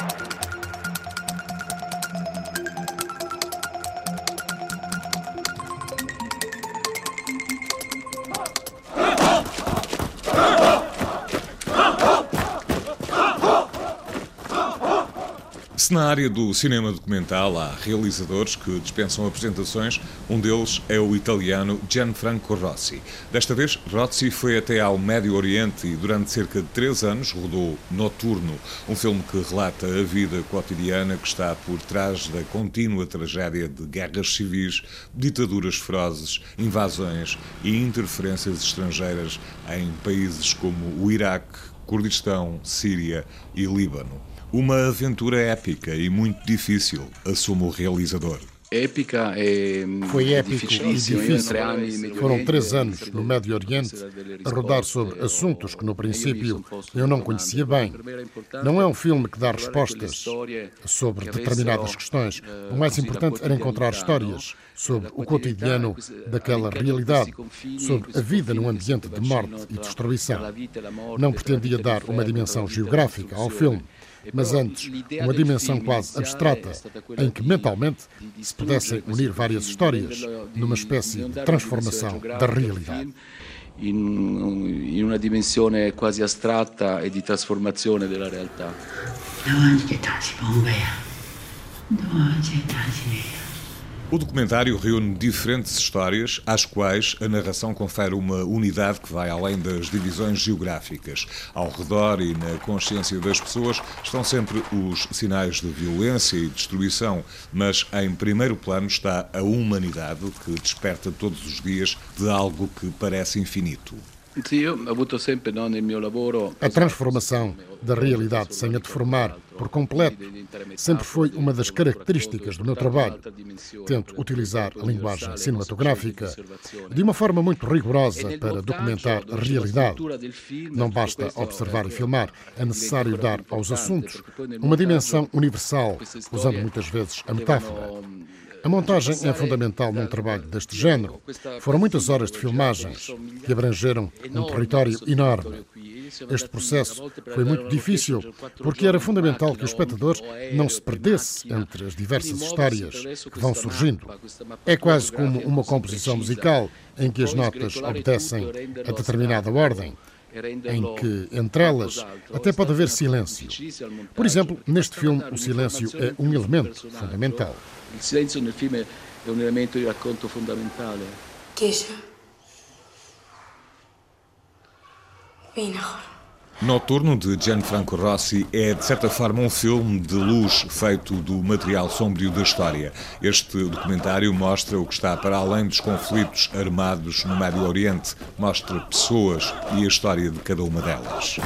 Thank you. Se na área do cinema documental há realizadores que dispensam apresentações, um deles é o italiano Gianfranco Rossi. Desta vez, Rossi foi até ao Médio Oriente e durante cerca de três anos rodou Noturno, um filme que relata a vida cotidiana que está por trás da contínua tragédia de guerras civis, ditaduras ferozes, invasões e interferências estrangeiras em países como o Iraque, Kurdistão, Síria e Líbano. Uma aventura épica e muito difícil, assume o realizador. Épica é Foi épico e difícil. Foram três anos no Médio Oriente a rodar sobre assuntos que, no princípio, eu não conhecia bem. Não é um filme que dá respostas sobre determinadas questões. O mais importante era encontrar histórias sobre o cotidiano daquela realidade, sobre a vida num ambiente de morte e destruição. Não pretendia dar uma dimensão geográfica ao filme mas antes uma dimensão quase abstrata, em que mentalmente se pudessem unir várias histórias numa espécie de transformação da realidade. In, una dimensione quasi astratta e di trasformazione della realtà. O documentário reúne diferentes histórias, às quais a narração confere uma unidade que vai além das divisões geográficas. Ao redor e na consciência das pessoas estão sempre os sinais de violência e destruição, mas em primeiro plano está a humanidade que desperta todos os dias de algo que parece infinito. A transformação da realidade sem a deformar por completo sempre foi uma das características do meu trabalho. Tento utilizar a linguagem cinematográfica de uma forma muito rigorosa para documentar a realidade. Não basta observar e filmar, é necessário dar aos assuntos uma dimensão universal, usando muitas vezes a metáfora. A montagem é fundamental num trabalho deste género. Foram muitas horas de filmagens que abrangeram um território enorme. Este processo foi muito difícil porque era fundamental que o espectador não se perdesse entre as diversas histórias que vão surgindo. É quase como uma composição musical em que as notas obedecem a determinada ordem em que, entre elas, até pode haver silêncio. Por exemplo, neste filme, o silêncio é um elemento fundamental. O silêncio no filme é um elemento de racconto fundamental. Keisha. Noturno de Gianfranco Rossi é, de certa forma, um filme de luz feito do material sombrio da história. Este documentário mostra o que está para além dos conflitos armados no Médio Oriente, mostra pessoas e a história de cada uma delas.